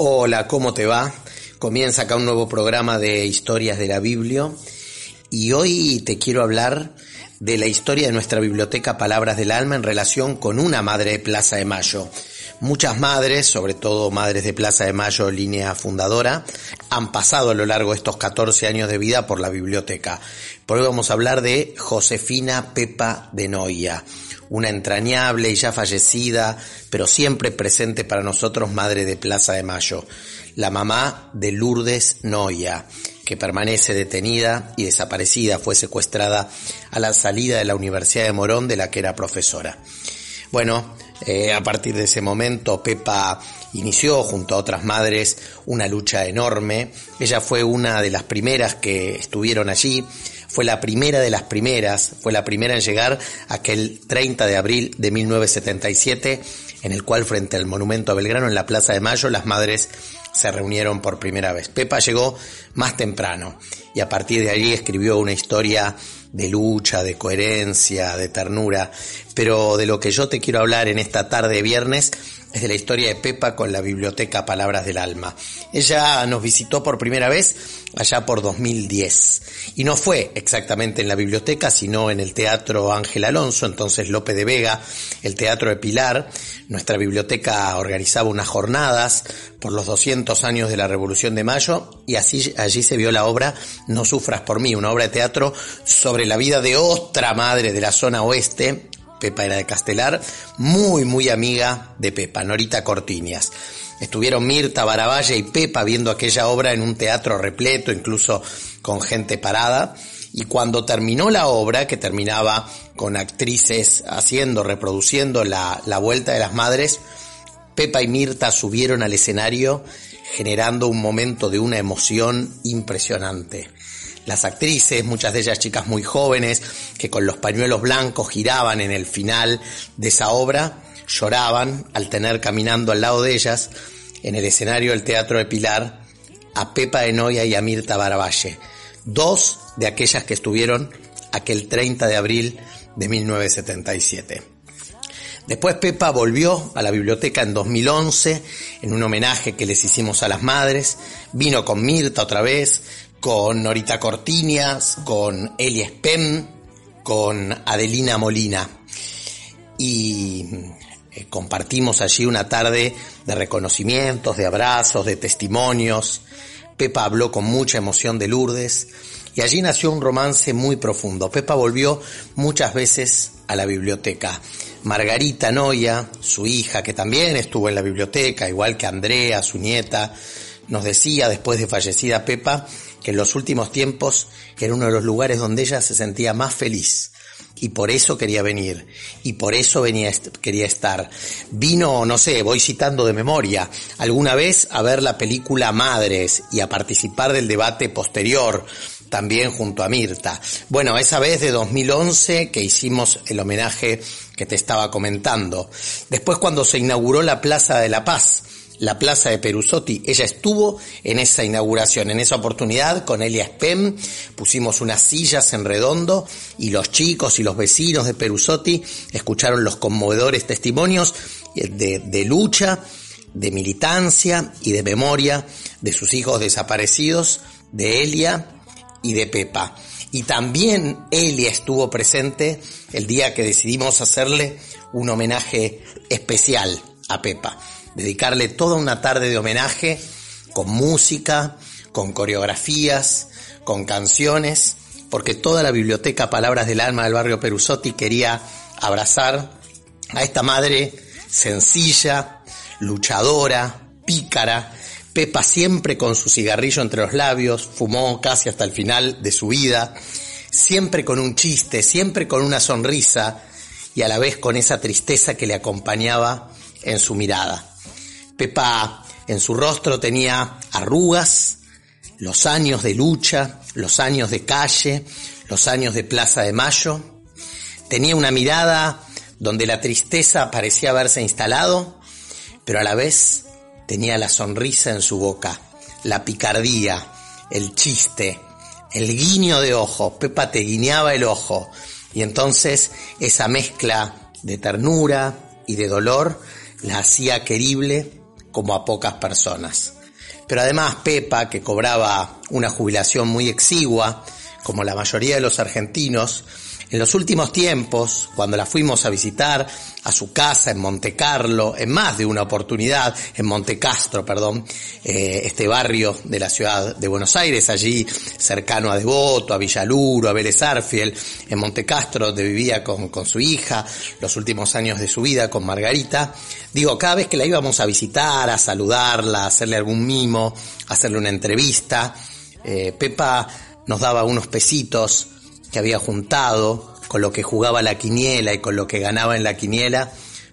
Hola, ¿cómo te va? Comienza acá un nuevo programa de historias de la Biblia y hoy te quiero hablar de la historia de nuestra biblioteca Palabras del Alma en relación con una madre de Plaza de Mayo. Muchas madres, sobre todo madres de Plaza de Mayo, línea fundadora, han pasado a lo largo de estos 14 años de vida por la biblioteca. Por hoy vamos a hablar de Josefina Pepa de Noia una entrañable y ya fallecida, pero siempre presente para nosotros madre de Plaza de Mayo, la mamá de Lourdes Noia, que permanece detenida y desaparecida, fue secuestrada a la salida de la Universidad de Morón de la que era profesora. Bueno, eh, a partir de ese momento Pepa inició junto a otras madres una lucha enorme. Ella fue una de las primeras que estuvieron allí fue la primera de las primeras, fue la primera en llegar aquel 30 de abril de 1977, en el cual frente al monumento a Belgrano en la Plaza de Mayo las madres se reunieron por primera vez. Pepa llegó más temprano y a partir de allí escribió una historia de lucha, de coherencia, de ternura, pero de lo que yo te quiero hablar en esta tarde de viernes es de la historia de Pepa con la biblioteca Palabras del Alma. Ella nos visitó por primera vez allá por 2010 y no fue exactamente en la biblioteca, sino en el Teatro Ángel Alonso, entonces Lope de Vega, el Teatro de Pilar. Nuestra biblioteca organizaba unas jornadas por los 200 años de la Revolución de Mayo y así allí se vio la obra No sufras por mí, una obra de teatro sobre la vida de otra madre de la zona oeste, Pepa era de Castelar, muy, muy amiga de Pepa, Norita Cortiñas. Estuvieron Mirta, Baravalle y Pepa viendo aquella obra en un teatro repleto, incluso con gente parada. Y cuando terminó la obra, que terminaba con actrices haciendo, reproduciendo la, la vuelta de las madres, Pepa y Mirta subieron al escenario generando un momento de una emoción impresionante las actrices, muchas de ellas chicas muy jóvenes, que con los pañuelos blancos giraban en el final de esa obra, lloraban al tener caminando al lado de ellas, en el escenario del Teatro de Pilar, a Pepa Enoia y a Mirta Baravalle, dos de aquellas que estuvieron aquel 30 de abril de 1977. Después Pepa volvió a la biblioteca en 2011 en un homenaje que les hicimos a las madres, vino con Mirta otra vez, con Norita Cortiñas, con Eli Spem, con Adelina Molina. Y eh, compartimos allí una tarde de reconocimientos, de abrazos, de testimonios. Pepa habló con mucha emoción de Lourdes y allí nació un romance muy profundo. Pepa volvió muchas veces a la biblioteca. Margarita Noya, su hija, que también estuvo en la biblioteca, igual que Andrea, su nieta, nos decía después de fallecida Pepa que en los últimos tiempos era uno de los lugares donde ella se sentía más feliz y por eso quería venir y por eso venía quería estar. Vino, no sé, voy citando de memoria, alguna vez a ver la película Madres y a participar del debate posterior también junto a Mirta. Bueno, esa vez de 2011 que hicimos el homenaje que te estaba comentando. Después cuando se inauguró la Plaza de la Paz, la plaza de Perusotti. Ella estuvo en esa inauguración, en esa oportunidad con Elia Spem, pusimos unas sillas en redondo y los chicos y los vecinos de Perusotti escucharon los conmovedores testimonios de, de lucha, de militancia y de memoria de sus hijos desaparecidos, de Elia y de Pepa. Y también Elia estuvo presente el día que decidimos hacerle un homenaje especial a Pepa dedicarle toda una tarde de homenaje con música, con coreografías, con canciones, porque toda la biblioteca Palabras del Alma del barrio Perusotti quería abrazar a esta madre sencilla, luchadora, pícara, Pepa siempre con su cigarrillo entre los labios, fumó casi hasta el final de su vida, siempre con un chiste, siempre con una sonrisa, y a la vez con esa tristeza que le acompañaba en su mirada. Pepa en su rostro tenía arrugas, los años de lucha, los años de calle, los años de Plaza de Mayo. Tenía una mirada donde la tristeza parecía haberse instalado, pero a la vez tenía la sonrisa en su boca, la picardía, el chiste, el guiño de ojo. Pepa te guiñaba el ojo y entonces esa mezcla de ternura y de dolor la hacía querible como a pocas personas. Pero además Pepa, que cobraba una jubilación muy exigua, como la mayoría de los argentinos, en los últimos tiempos, cuando la fuimos a visitar a su casa en Monte Carlo, en más de una oportunidad, en Monte Castro, perdón, eh, este barrio de la ciudad de Buenos Aires, allí cercano a Devoto, a Villaluro, a Vélez Arfiel, en Monte Castro, donde vivía con, con su hija, los últimos años de su vida con Margarita. Digo, cada vez que la íbamos a visitar, a saludarla, a hacerle algún mimo, a hacerle una entrevista, eh, Pepa nos daba unos pesitos, que había juntado, con lo que jugaba la quiniela y con lo que ganaba en la quiniela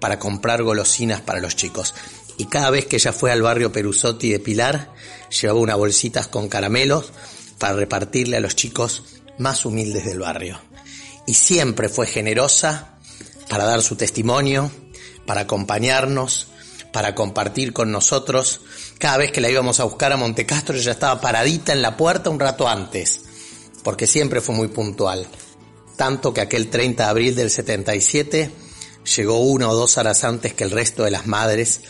para comprar golosinas para los chicos. Y cada vez que ella fue al barrio Perusotti de Pilar, llevaba unas bolsitas con caramelos para repartirle a los chicos más humildes del barrio. Y siempre fue generosa para dar su testimonio, para acompañarnos, para compartir con nosotros. Cada vez que la íbamos a buscar a Montecastro, ella estaba paradita en la puerta un rato antes porque siempre fue muy puntual. Tanto que aquel 30 de abril del 77 llegó una o dos horas antes que el resto de las madres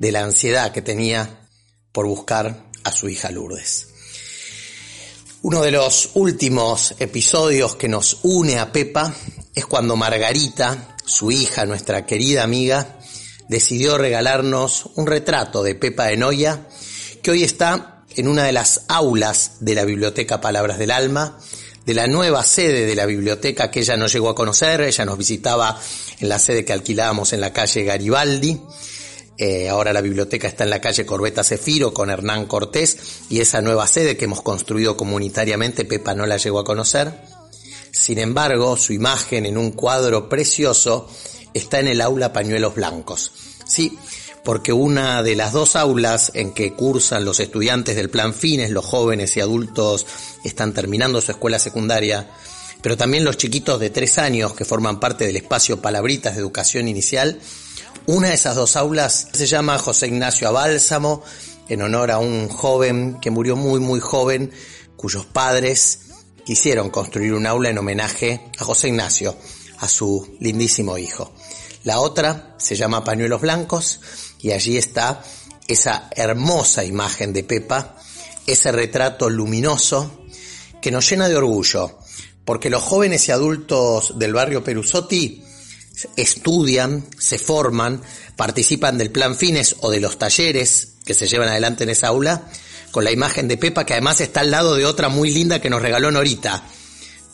de la ansiedad que tenía por buscar a su hija Lourdes. Uno de los últimos episodios que nos une a Pepa es cuando Margarita, su hija, nuestra querida amiga, decidió regalarnos un retrato de Pepa de Noya que hoy está en una de las aulas de la Biblioteca Palabras del Alma, de la nueva sede de la biblioteca que ella no llegó a conocer, ella nos visitaba en la sede que alquilábamos en la calle Garibaldi, eh, ahora la biblioteca está en la calle Corbeta Cefiro con Hernán Cortés y esa nueva sede que hemos construido comunitariamente Pepa no la llegó a conocer. Sin embargo, su imagen en un cuadro precioso está en el aula Pañuelos Blancos. Sí, porque una de las dos aulas en que cursan los estudiantes del plan Fines, los jóvenes y adultos están terminando su escuela secundaria, pero también los chiquitos de tres años que forman parte del espacio Palabritas de Educación Inicial, una de esas dos aulas se llama José Ignacio Abálsamo, en honor a un joven que murió muy muy joven, cuyos padres quisieron construir un aula en homenaje a José Ignacio, a su lindísimo hijo. La otra se llama Pañuelos Blancos y allí está esa hermosa imagen de Pepa, ese retrato luminoso que nos llena de orgullo, porque los jóvenes y adultos del barrio Perusotti estudian, se forman, participan del plan Fines o de los talleres que se llevan adelante en esa aula, con la imagen de Pepa que además está al lado de otra muy linda que nos regaló Norita.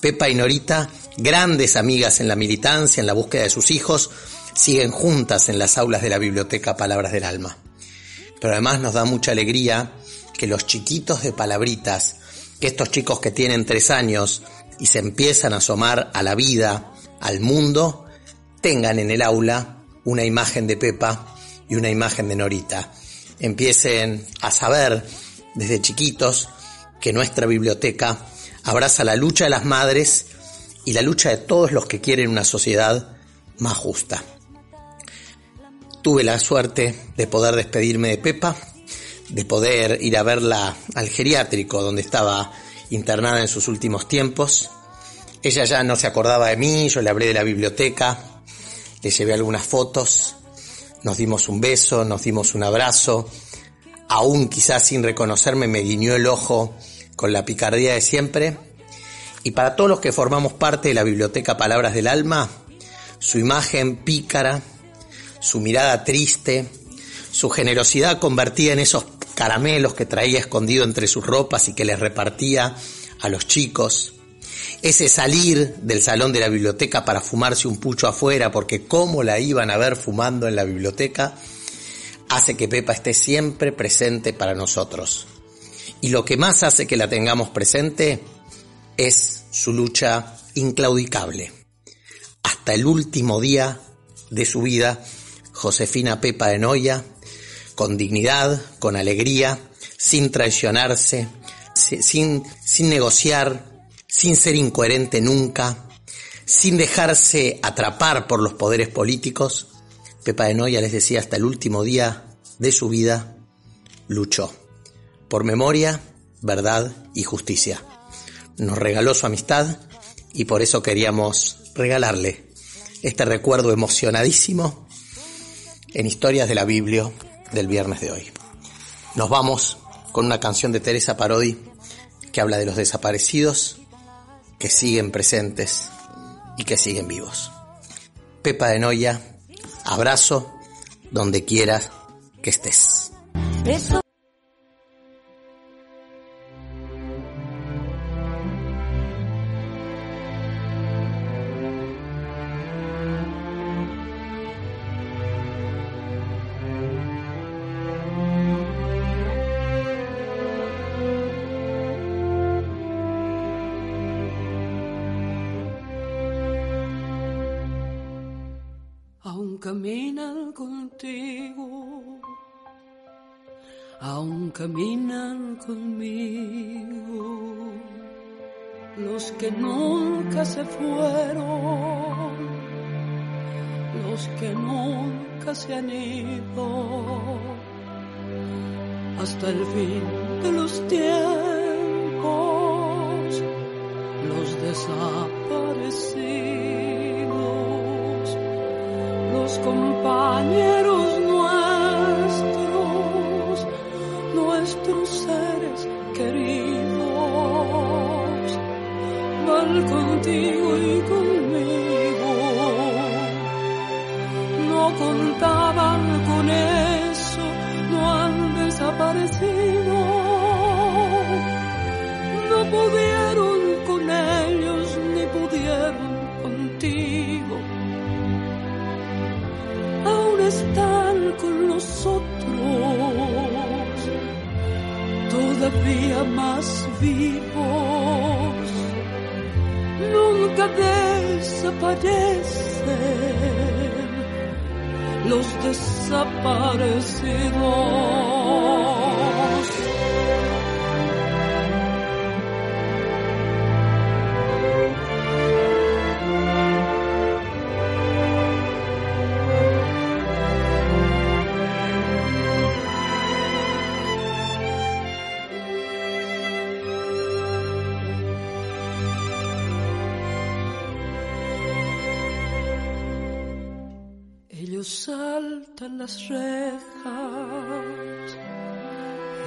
Pepa y Norita, grandes amigas en la militancia, en la búsqueda de sus hijos, siguen juntas en las aulas de la biblioteca Palabras del Alma. Pero además nos da mucha alegría que los chiquitos de palabritas, que estos chicos que tienen tres años y se empiezan a asomar a la vida, al mundo, tengan en el aula una imagen de Pepa y una imagen de Norita. Empiecen a saber desde chiquitos que nuestra biblioteca abraza la lucha de las madres y la lucha de todos los que quieren una sociedad más justa. Tuve la suerte de poder despedirme de Pepa, de poder ir a verla al geriátrico donde estaba internada en sus últimos tiempos. Ella ya no se acordaba de mí, yo le hablé de la biblioteca, le llevé algunas fotos, nos dimos un beso, nos dimos un abrazo, aún quizás sin reconocerme me guiñó el ojo con la picardía de siempre. Y para todos los que formamos parte de la biblioteca Palabras del Alma, su imagen pícara, su mirada triste, su generosidad convertida en esos caramelos que traía escondido entre sus ropas y que les repartía a los chicos, ese salir del salón de la biblioteca para fumarse un pucho afuera, porque cómo la iban a ver fumando en la biblioteca, hace que Pepa esté siempre presente para nosotros. Y lo que más hace que la tengamos presente es su lucha inclaudicable hasta el último día de su vida Josefina Pepa de Noya, con dignidad, con alegría, sin traicionarse, sin, sin negociar, sin ser incoherente nunca, sin dejarse atrapar por los poderes políticos. Pepa de Noya les decía hasta el último día de su vida, luchó por memoria, verdad y justicia. Nos regaló su amistad y por eso queríamos regalarle este recuerdo emocionadísimo en Historias de la Biblia del viernes de hoy. Nos vamos con una canción de Teresa Parodi que habla de los desaparecidos que siguen presentes y que siguen vivos. Pepa de Noya, abrazo donde quieras que estés. Caminan contigo, aún caminan conmigo, los que nunca se fueron, los que nunca se han ido, hasta el fin de los tiempos, contigo y conmigo. No contaban con eso, no han desaparecido, no pudieron con ellos ni pudieron contigo. Están con nosotros, todavía más vivos, nunca desaparecen los desaparecidos. Saltan las rejas,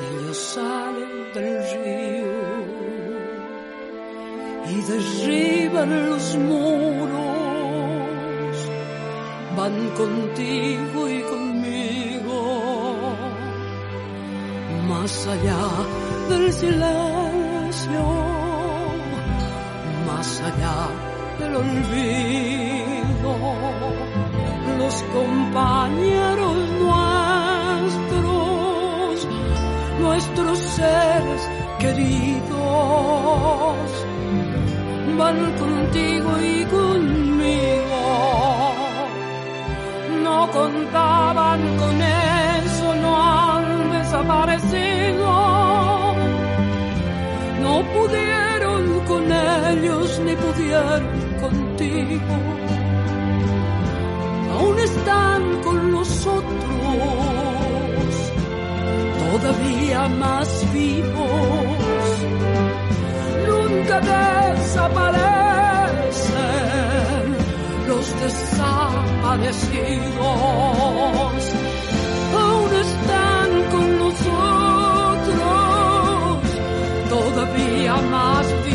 ellos salen del río y derriban los muros, van contigo y conmigo, más allá del silencio, más allá del olvido compañeros nuestros, nuestros seres queridos, van contigo y conmigo. No contaban con eso, no han desaparecido. No pudieron con ellos ni pudieron contigo están con nosotros, todavía más vivos, nunca desaparecen los desaparecidos, aún están con nosotros, todavía más vivos,